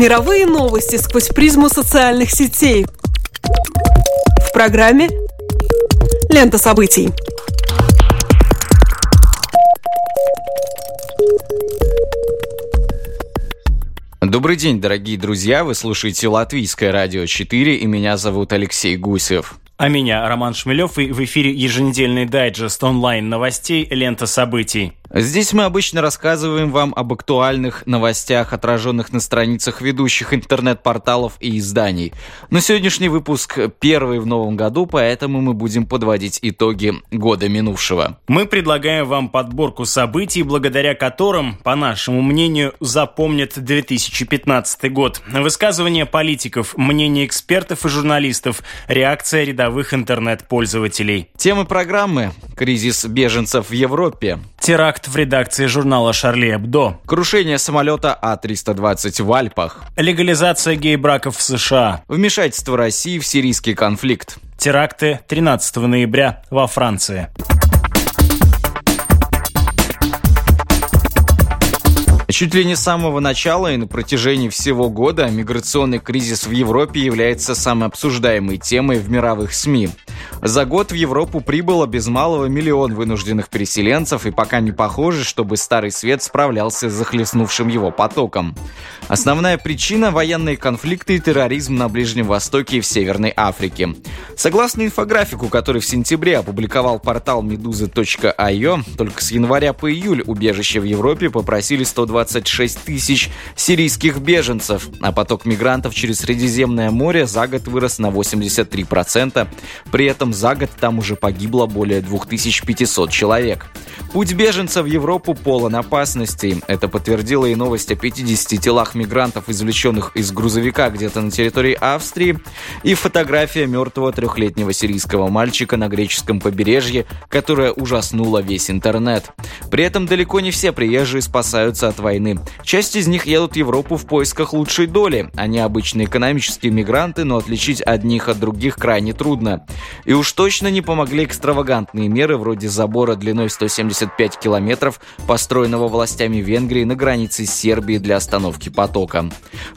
Мировые новости сквозь призму социальных сетей. В программе «Лента событий». Добрый день, дорогие друзья! Вы слушаете Латвийское радио 4, и меня зовут Алексей Гусев. А меня Роман Шмелев, и в эфире еженедельный дайджест онлайн новостей «Лента событий». Здесь мы обычно рассказываем вам об актуальных новостях, отраженных на страницах ведущих интернет-порталов и изданий. Но сегодняшний выпуск первый в новом году, поэтому мы будем подводить итоги года минувшего. Мы предлагаем вам подборку событий, благодаря которым, по нашему мнению, запомнят 2015 год. Высказывания политиков, мнения экспертов и журналистов, реакция рядовых интернет-пользователей. Темы программы «Кризис беженцев в Европе», Теракт в редакции журнала «Шарли Эбдо». Крушение самолета А-320 в Альпах. Легализация гей-браков в США. Вмешательство России в сирийский конфликт. Теракты 13 ноября во Франции. Чуть ли не с самого начала и на протяжении всего года миграционный кризис в Европе является самой обсуждаемой темой в мировых СМИ. За год в Европу прибыло без малого миллион вынужденных переселенцев, и пока не похоже, чтобы Старый Свет справлялся с захлестнувшим его потоком. Основная причина – военные конфликты и терроризм на Ближнем Востоке и в Северной Африке. Согласно инфографику, который в сентябре опубликовал портал meduza.io, только с января по июль убежище в Европе попросили 126 тысяч сирийских беженцев, а поток мигрантов через Средиземное море за год вырос на 83%. При этом за год там уже погибло более 2500 человек. Путь беженцев в Европу полон опасностей. Это подтвердила и новость о 50 телах мигрантов, извлеченных из грузовика где-то на территории Австрии, и фотография мертвого трехлетнего сирийского мальчика на греческом побережье, которая ужаснула весь интернет. При этом далеко не все приезжие спасаются от войны. Часть из них едут в Европу в поисках лучшей доли. Они обычные экономические мигранты, но отличить одних от других крайне трудно. И уж точно не помогли экстравагантные меры вроде забора длиной 175 километров, построенного властями Венгрии на границе с Сербией для остановки потока.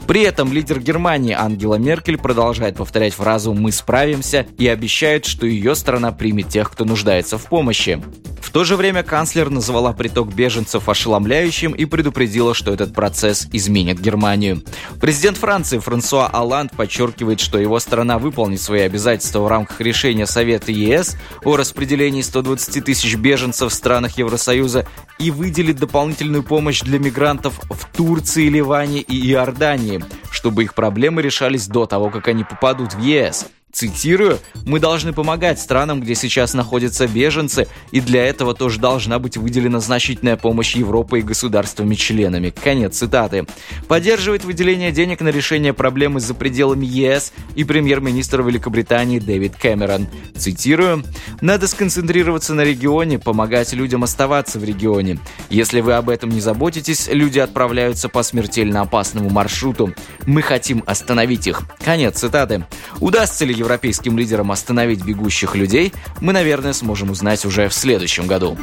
При этом лидер Германии Ангела Меркель продолжает повторять фразу «мы справимся» и обещает, что ее страна примет тех, кто нуждается в помощи. То же время канцлер назвала приток беженцев ошеломляющим и предупредила, что этот процесс изменит Германию. Президент Франции Франсуа Оланд подчеркивает, что его страна выполнит свои обязательства в рамках решения Совета ЕС о распределении 120 тысяч беженцев в странах Евросоюза и выделит дополнительную помощь для мигрантов в Турции, Ливане и Иордании, чтобы их проблемы решались до того, как они попадут в ЕС. Цитирую, «Мы должны помогать странам, где сейчас находятся беженцы, и для этого тоже должна быть выделена значительная помощь Европы и государствами-членами». Конец цитаты. Поддерживает выделение денег на решение проблемы за пределами ЕС и премьер-министр Великобритании Дэвид Кэмерон. Цитирую, «Надо сконцентрироваться на регионе, помогать людям оставаться в регионе. Если вы об этом не заботитесь, люди отправляются по смертельно опасному маршруту. Мы хотим остановить их». Конец цитаты. Удастся ли европейским лидерам остановить бегущих людей, мы, наверное, сможем узнать уже в следующем году.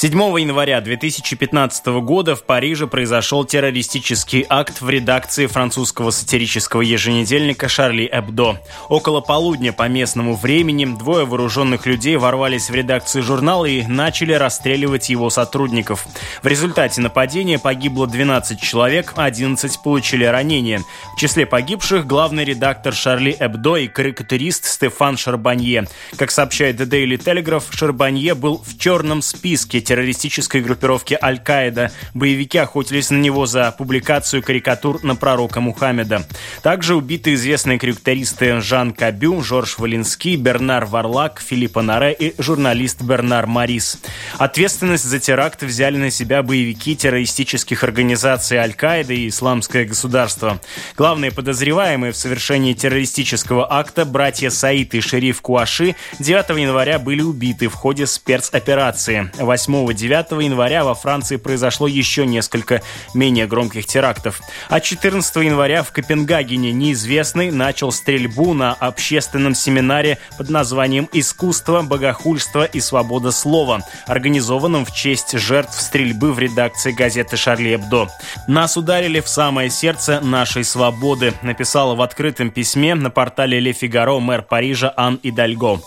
7 января 2015 года в Париже произошел террористический акт в редакции французского сатирического еженедельника «Шарли Эбдо». Около полудня по местному времени двое вооруженных людей ворвались в редакцию журнала и начали расстреливать его сотрудников. В результате нападения погибло 12 человек, 11 получили ранения. В числе погибших главный редактор «Шарли Эбдо» и карикатурист Стефан Шарбанье. Как сообщает The Daily Telegraph, Шарбанье был в черном списке террористической группировки Аль-Каида. Боевики охотились на него за публикацию карикатур на пророка Мухаммеда. Также убиты известные карикатуристы Жан Кабю, Жорж Валинский, Бернар Варлак, Филипп Наре и журналист Бернар Марис. Ответственность за теракт взяли на себя боевики террористических организаций Аль-Каида и Исламское государство. Главные подозреваемые в совершении террористического акта братья Саид и шериф Куаши 9 января были убиты в ходе спецоперации. 8 8-9 января во Франции произошло еще несколько менее громких терактов. А 14 января в Копенгагене неизвестный начал стрельбу на общественном семинаре под названием «Искусство, богохульство и свобода слова», организованном в честь жертв стрельбы в редакции газеты «Шарли Эбдо». «Нас ударили в самое сердце нашей свободы», написала в открытом письме на портале «Ле Фигаро» мэр Парижа Ан Идальго.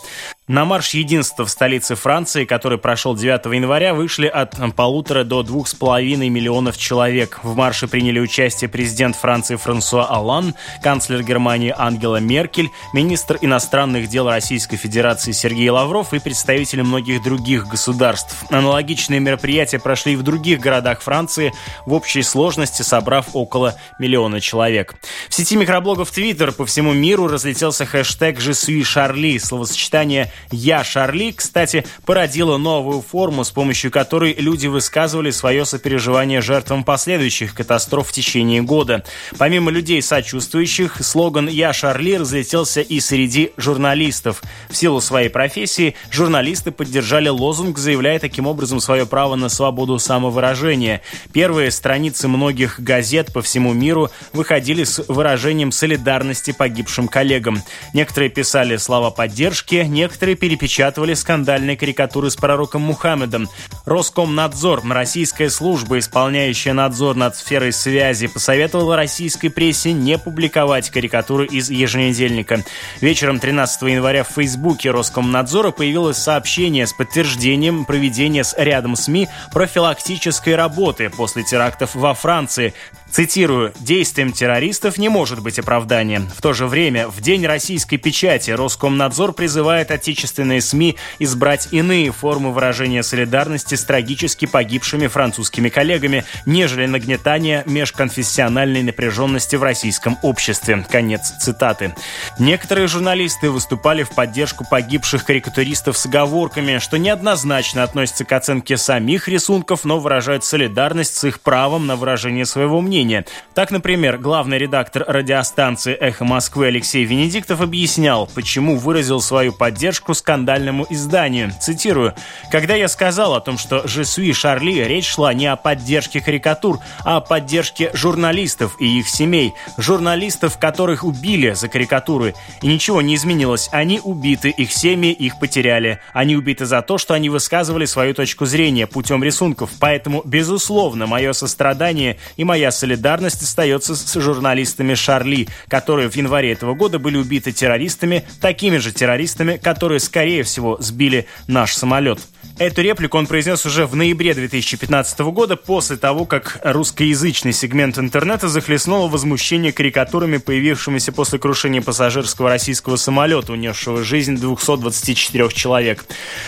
На марш единства в столице Франции, который прошел 9 января, вышли от полутора до двух с половиной миллионов человек. В марше приняли участие президент Франции Франсуа Аллан, канцлер Германии Ангела Меркель, министр иностранных дел Российской Федерации Сергей Лавров и представители многих других государств. Аналогичные мероприятия прошли и в других городах Франции, в общей сложности собрав около миллиона человек. В сети микроблогов Twitter по всему миру разлетелся хэштег «Je suis Charlie», словосочетание «Я Шарли», кстати, породила новую форму, с помощью которой люди высказывали свое сопереживание жертвам последующих катастроф в течение года. Помимо людей сочувствующих, слоган «Я Шарли» разлетелся и среди журналистов. В силу своей профессии журналисты поддержали лозунг, заявляя таким образом свое право на свободу самовыражения. Первые страницы многих газет по всему миру выходили с выражением солидарности погибшим коллегам. Некоторые писали слова поддержки, некоторые Некоторые перепечатывали скандальные карикатуры с пророком Мухаммедом. Роскомнадзор, российская служба, исполняющая надзор над сферой связи, посоветовала российской прессе не публиковать карикатуры из еженедельника. Вечером 13 января в Фейсбуке Роскомнадзора появилось сообщение с подтверждением проведения с рядом СМИ профилактической работы после терактов во Франции. Цитирую, «Действием террористов не может быть оправдания. В то же время, в День российской печати Роскомнадзор призывает отечественные СМИ избрать иные формы выражения солидарности с трагически погибшими французскими коллегами, нежели нагнетание межконфессиональной напряженности в российском обществе». Конец цитаты. Некоторые журналисты выступали в поддержку погибших карикатуристов с оговорками, что неоднозначно относятся к оценке самих рисунков, но выражают солидарность с их правом на выражение своего мнения мнения. Так, например, главный редактор радиостанции «Эхо Москвы» Алексей Венедиктов объяснял, почему выразил свою поддержку скандальному изданию. Цитирую. «Когда я сказал о том, что «Je suis Шарли», речь шла не о поддержке карикатур, а о поддержке журналистов и их семей. Журналистов, которых убили за карикатуры. И ничего не изменилось. Они убиты, их семьи их потеряли. Они убиты за то, что они высказывали свою точку зрения путем рисунков. Поэтому, безусловно, мое сострадание и моя солидарность солидарность остается с журналистами Шарли, которые в январе этого года были убиты террористами, такими же террористами, которые, скорее всего, сбили наш самолет. Эту реплику он произнес уже в ноябре 2015 года, после того, как русскоязычный сегмент интернета захлестнуло возмущение карикатурами, появившимися после крушения пассажирского российского самолета, унесшего жизнь 224 человек.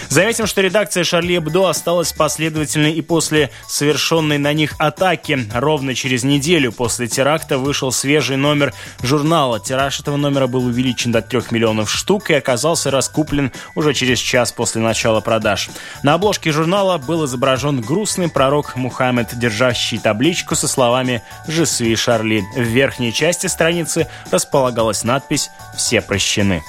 Заметим, что редакция Шарли Эбдо осталась последовательной и после совершенной на них атаки. Ровно через неделю после теракта вышел свежий номер журнала. Тираж этого номера был увеличен до 3 миллионов штук и оказался раскуплен уже через час после начала продаж. На обложке журнала был изображен грустный пророк Мухаммед, держащий табличку со словами «Je suis Шарли». В верхней части страницы располагалась надпись «Все прощены».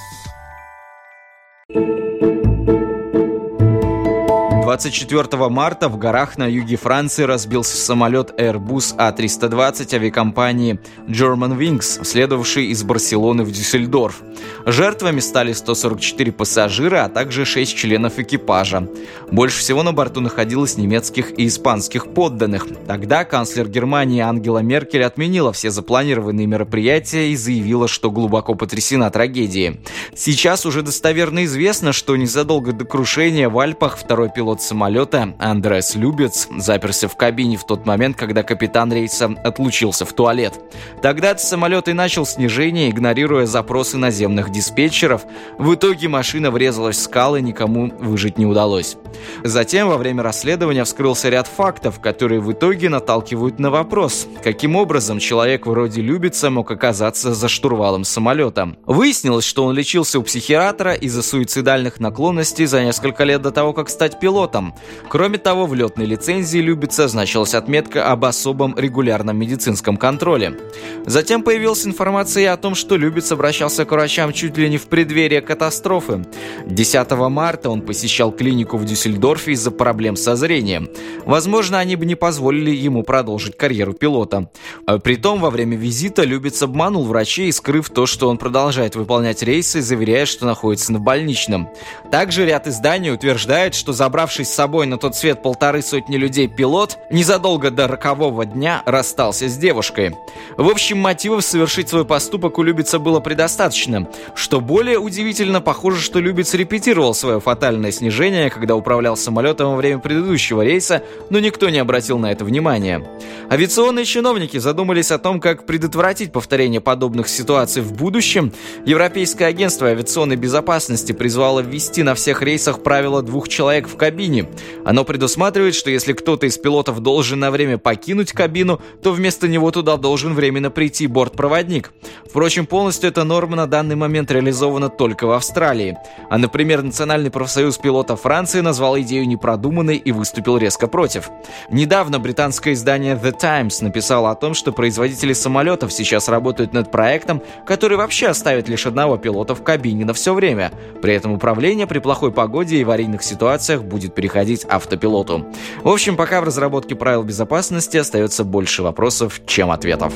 24 марта в горах на юге Франции разбился самолет Airbus A320 авиакомпании German Wings, следовавший из Барселоны в Дюссельдорф. Жертвами стали 144 пассажира, а также 6 членов экипажа. Больше всего на борту находилось немецких и испанских подданных. Тогда канцлер Германии Ангела Меркель отменила все запланированные мероприятия и заявила, что глубоко потрясена трагедией. Сейчас уже достоверно известно, что незадолго до крушения в Альпах второй пилот самолета Андрес Любец заперся в кабине в тот момент, когда капитан рейса отлучился в туалет. Тогда самолет и начал снижение, игнорируя запросы наземных диспетчеров. В итоге машина врезалась в скалы, никому выжить не удалось. Затем во время расследования вскрылся ряд фактов, которые в итоге наталкивают на вопрос, каким образом человек вроде Любица мог оказаться за штурвалом самолета. Выяснилось, что он лечился у психиатра из-за суицидальных наклонностей за несколько лет до того, как стать пилотом. Кроме того, в летной лицензии Любица значилась отметка об особом регулярном медицинском контроле. Затем появилась информация о том, что Любиц обращался к врачам чуть ли не в преддверии катастрофы. 10 марта он посещал клинику в Дюссельдорфе Дюссельдорфе из-за проблем со зрением. Возможно, они бы не позволили ему продолжить карьеру пилота. А притом, во время визита Любец обманул врачей, скрыв то, что он продолжает выполнять рейсы, заверяя, что находится на больничном. Также ряд изданий утверждает, что забравшись с собой на тот свет полторы сотни людей пилот, незадолго до рокового дня расстался с девушкой. В общем, мотивов совершить свой поступок у Любица было предостаточно. Что более удивительно, похоже, что Любец репетировал свое фатальное снижение, когда управлял самолетом во время предыдущего рейса, но никто не обратил на это внимания. Авиационные чиновники задумались о том, как предотвратить повторение подобных ситуаций в будущем. Европейское агентство авиационной безопасности призвало ввести на всех рейсах правило двух человек в кабине. Оно предусматривает, что если кто-то из пилотов должен на время покинуть кабину, то вместо него туда должен временно прийти бортпроводник. Впрочем, полностью эта норма на данный момент реализована только в Австралии. А, например, Национальный профсоюз пилотов Франции назвал идею непродуманной и выступил резко против. Недавно британское издание The Times написало о том, что производители самолетов сейчас работают над проектом, который вообще оставит лишь одного пилота в кабине на все время. При этом управление при плохой погоде и аварийных ситуациях будет переходить автопилоту. В общем, пока в разработке правил безопасности остается больше вопросов, чем ответов.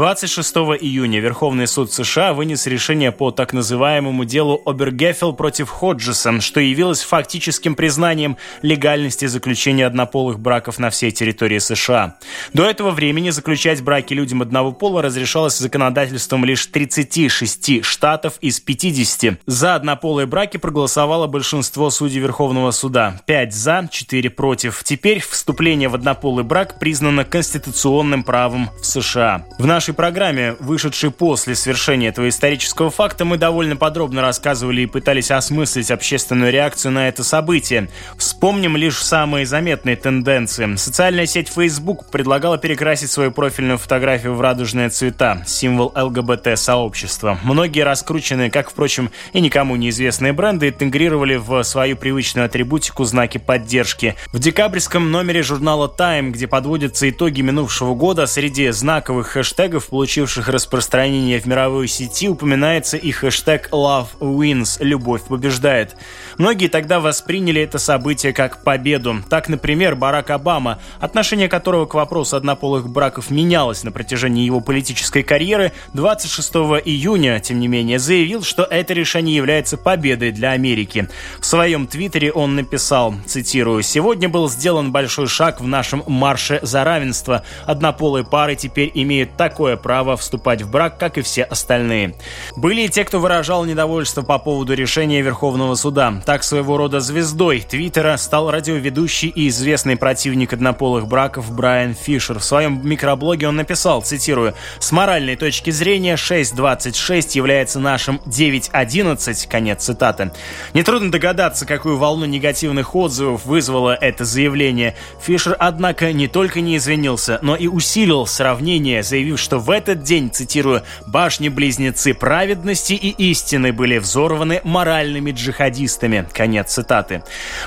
26 июня Верховный суд США вынес решение по так называемому делу Обергефел против Ходжеса, что явилось фактическим признанием легальности заключения однополых браков на всей территории США. До этого времени заключать браки людям одного пола разрешалось законодательством лишь 36 штатов из 50. За однополые браки проголосовало большинство судей Верховного суда. 5 за, 4 против. Теперь вступление в однополый брак признано конституционным правом в США. В нашей нашей программе, вышедшей после свершения этого исторического факта, мы довольно подробно рассказывали и пытались осмыслить общественную реакцию на это событие. Вспомним лишь самые заметные тенденции. Социальная сеть Facebook предлагала перекрасить свою профильную фотографию в радужные цвета, символ ЛГБТ-сообщества. Многие раскрученные, как, впрочем, и никому неизвестные бренды интегрировали в свою привычную атрибутику знаки поддержки. В декабрьском номере журнала Time, где подводятся итоги минувшего года, среди знаковых хэштегов хэштегов, получивших распространение в мировой сети, упоминается и хэштег Love Wins – «Любовь побеждает». Многие тогда восприняли это событие как победу. Так, например, Барак Обама, отношение которого к вопросу однополых браков менялось на протяжении его политической карьеры, 26 июня, тем не менее, заявил, что это решение является победой для Америки. В своем твиттере он написал, цитирую, «Сегодня был сделан большой шаг в нашем марше за равенство. Однополые пары теперь имеют такое такое право вступать в брак, как и все остальные. Были и те, кто выражал недовольство по поводу решения Верховного суда. Так своего рода звездой Твиттера стал радиоведущий и известный противник однополых браков Брайан Фишер. В своем микроблоге он написал, цитирую, «С моральной точки зрения 6.26 является нашим 9.11», конец цитаты. Нетрудно догадаться, какую волну негативных отзывов вызвало это заявление. Фишер, однако, не только не извинился, но и усилил сравнение, заявив, что в этот день, цитирую, «башни-близнецы праведности и истины были взорваны моральными джихадистами». Конец цитаты.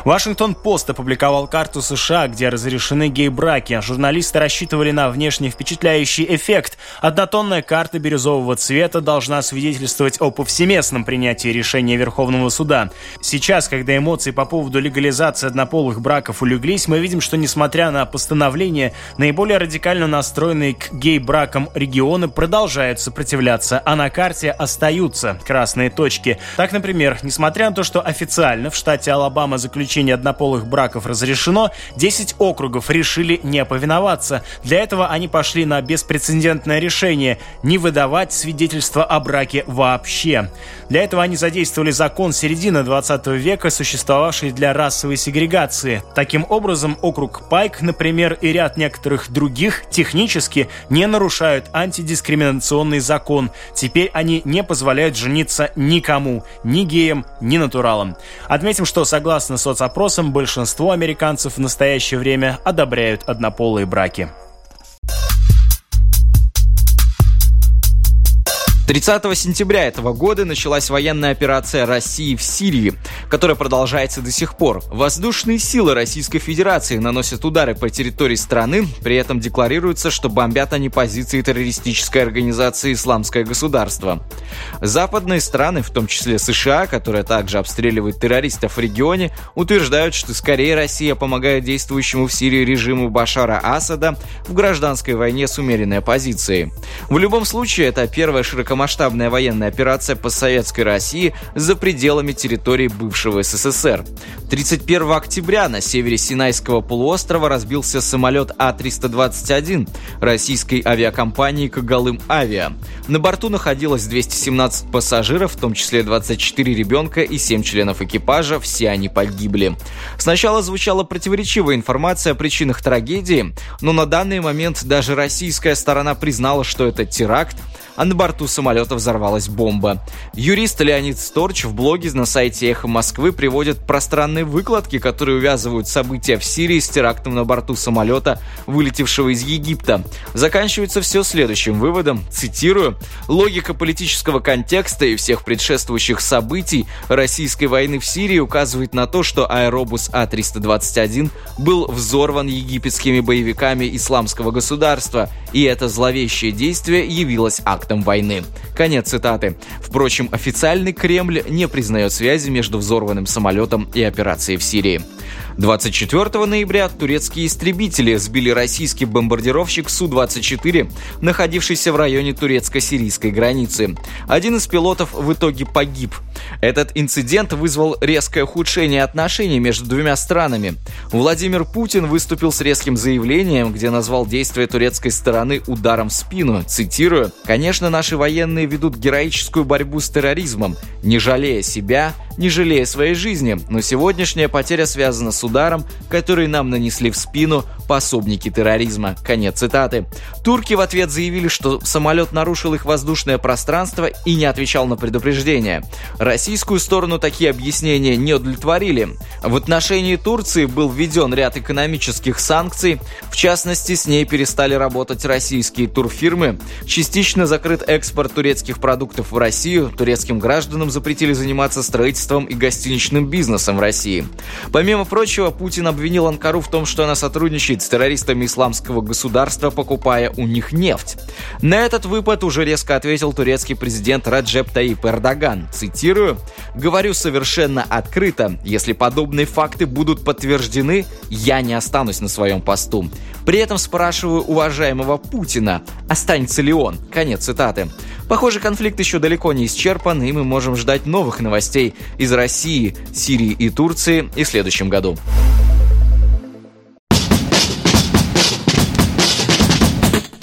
Вашингтон-Пост опубликовал карту США, где разрешены гей-браки. Журналисты рассчитывали на внешне впечатляющий эффект. Однотонная карта бирюзового цвета должна свидетельствовать о повсеместном принятии решения Верховного суда. Сейчас, когда эмоции по поводу легализации однополых браков улеглись, мы видим, что несмотря на постановление, наиболее радикально настроенные к гей-бракам регионы продолжают сопротивляться, а на карте остаются красные точки. Так, например, несмотря на то, что официально в штате Алабама заключение однополых браков разрешено, 10 округов решили не повиноваться. Для этого они пошли на беспрецедентное решение – не выдавать свидетельство о браке вообще. Для этого они задействовали закон середины 20 века, существовавший для расовой сегрегации. Таким образом, округ Пайк, например, и ряд некоторых других технически не нарушают антидискриминационный закон. Теперь они не позволяют жениться никому, ни геям, ни натуралам. Отметим, что согласно соцопросам, большинство американцев в настоящее время одобряют однополые браки. 30 сентября этого года началась военная операция России в Сирии, которая продолжается до сих пор. Воздушные силы Российской Федерации наносят удары по территории страны, при этом декларируется, что бомбят они позиции террористической организации «Исламское государство». Западные страны, в том числе США, которая также обстреливает террористов в регионе, утверждают, что скорее Россия помогает действующему в Сирии режиму Башара Асада в гражданской войне с умеренной оппозицией. В любом случае, это первая широко широкомасштабная военная операция по Советской России за пределами территории бывшего СССР. 31 октября на севере Синайского полуострова разбился самолет А-321 российской авиакомпании «Когалым Авиа». На борту находилось 217 пассажиров, в том числе 24 ребенка и 7 членов экипажа, все они погибли. Сначала звучала противоречивая информация о причинах трагедии, но на данный момент даже российская сторона признала, что это теракт, а на борту самолета взорвалась бомба. Юрист Леонид Сторч в блоге на сайте «Эхо Москвы» приводит пространные выкладки, которые увязывают события в Сирии с терактом на борту самолета, вылетевшего из Египта. Заканчивается все следующим выводом, цитирую, «Логика политического контекста и всех предшествующих событий российской войны в Сирии указывает на то, что аэробус А-321 был взорван египетскими боевиками исламского государства, и это зловещее действие явилось актом актом войны. Конец цитаты. Впрочем, официальный Кремль не признает связи между взорванным самолетом и операцией в Сирии. 24 ноября турецкие истребители сбили российский бомбардировщик Су-24, находившийся в районе турецко-сирийской границы. Один из пилотов в итоге погиб. Этот инцидент вызвал резкое ухудшение отношений между двумя странами. Владимир Путин выступил с резким заявлением, где назвал действия турецкой стороны ударом в спину. Цитирую, «Конечно, наши военные ведут героическую борьбу с терроризмом, не жалея себя, не жалея своей жизни, но сегодняшняя потеря связана с ударом, который нам нанесли в спину пособники терроризма. Конец цитаты. Турки в ответ заявили, что самолет нарушил их воздушное пространство и не отвечал на предупреждение. Российскую сторону такие объяснения не удовлетворили. В отношении Турции был введен ряд экономических санкций, в частности, с ней перестали работать российские турфирмы, частично закрыт экспорт турецких продуктов в Россию, турецким гражданам запретили заниматься строительством и гостиничным бизнесом в России. Помимо прочего, Путин обвинил Анкару в том, что она сотрудничает с террористами исламского государства, покупая у них нефть. На этот выпад уже резко ответил турецкий президент Раджеп Таип Эрдоган. Цитирую, «Говорю совершенно открыто, если подобные факты будут подтверждены, я не останусь на своем посту. При этом спрашиваю уважаемого Путина, останется ли он?» Конец цитаты. Похоже, конфликт еще далеко не исчерпан, и мы можем ждать новых новостей из России, Сирии и Турции и в следующем году.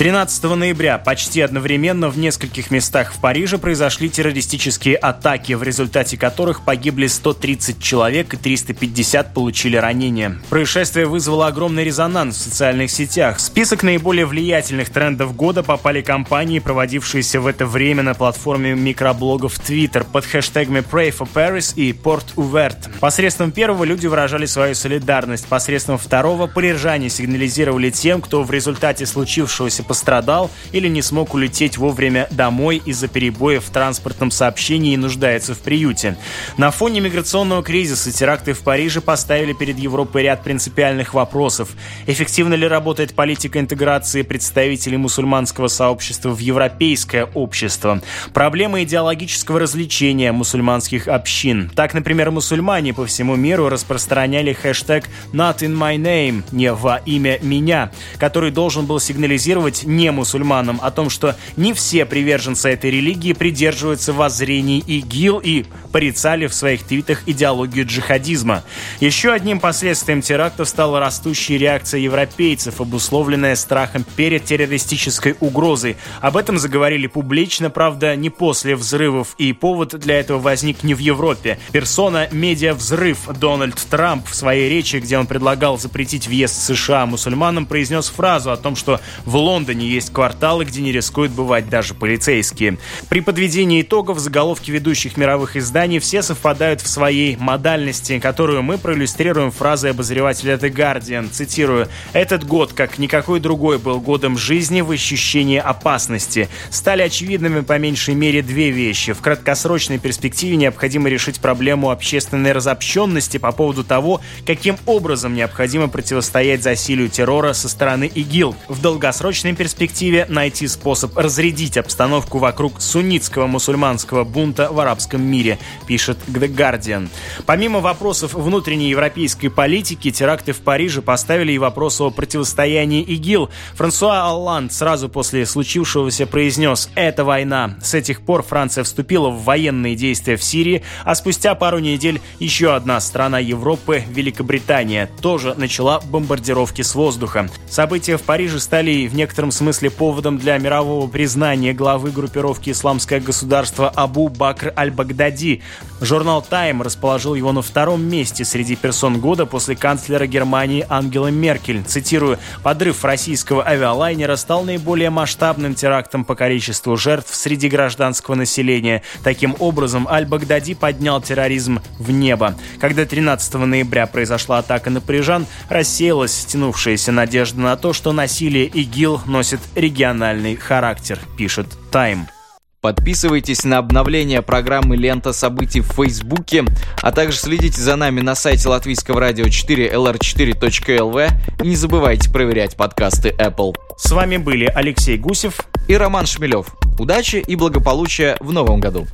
13 ноября почти одновременно в нескольких местах в Париже произошли террористические атаки, в результате которых погибли 130 человек и 350 получили ранения. Происшествие вызвало огромный резонанс в социальных сетях. В список наиболее влиятельных трендов года попали компании, проводившиеся в это время на платформе микроблогов Twitter под хэштегами Pray for Paris и Port Ouvert. Посредством первого люди выражали свою солидарность, посредством второго поддержание сигнализировали тем, кто в результате случившегося пострадал или не смог улететь вовремя домой из-за перебоев в транспортном сообщении и нуждается в приюте. На фоне миграционного кризиса теракты в Париже поставили перед Европой ряд принципиальных вопросов. Эффективно ли работает политика интеграции представителей мусульманского сообщества в европейское общество? Проблемы идеологического развлечения мусульманских общин. Так, например, мусульмане по всему миру распространяли хэштег «Not in my name» – «Не во имя меня», который должен был сигнализировать сказать не мусульманам о том, что не все приверженцы этой религии придерживаются воззрений ИГИЛ и порицали в своих твитах идеологию джихадизма. Еще одним последствием терактов стала растущая реакция европейцев, обусловленная страхом перед террористической угрозой. Об этом заговорили публично, правда, не после взрывов, и повод для этого возник не в Европе. Персона «Медиа-взрыв» Дональд Трамп в своей речи, где он предлагал запретить въезд США мусульманам, произнес фразу о том, что в Лондоне Лондоне есть кварталы, где не рискуют бывать даже полицейские. При подведении итогов заголовки ведущих мировых изданий все совпадают в своей модальности, которую мы проиллюстрируем фразой обозревателя The Guardian. Цитирую. «Этот год, как никакой другой, был годом жизни в ощущении опасности. Стали очевидными по меньшей мере две вещи. В краткосрочной перспективе необходимо решить проблему общественной разобщенности по поводу того, каким образом необходимо противостоять засилию террора со стороны ИГИЛ. В долгосрочной перспективе найти способ разрядить обстановку вокруг суннитского мусульманского бунта в арабском мире, пишет The Guardian. Помимо вопросов внутренней европейской политики, теракты в Париже поставили и вопрос о противостоянии ИГИЛ. Франсуа Алланд сразу после случившегося произнес «Это война». С этих пор Франция вступила в военные действия в Сирии, а спустя пару недель еще одна страна Европы, Великобритания, тоже начала бомбардировки с воздуха. События в Париже стали в некотором смысле поводом для мирового признания главы группировки «Исламское государство» Абу Бакр аль-Багдади. Журнал «Тайм» расположил его на втором месте среди персон года после канцлера Германии Ангелы Меркель. Цитирую, «Подрыв российского авиалайнера стал наиболее масштабным терактом по количеству жертв среди гражданского населения. Таким образом, Аль-Багдади поднял терроризм в небо. Когда 13 ноября произошла атака на Парижан, рассеялась стянувшаяся надежда на то, что насилие ИГИЛ носит региональный характер, пишет «Тайм». Подписывайтесь на обновление программы «Лента событий» в Фейсбуке, а также следите за нами на сайте латвийского радио 4 lr4.lv и не забывайте проверять подкасты Apple. С вами были Алексей Гусев и Роман Шмелев. Удачи и благополучия в новом году!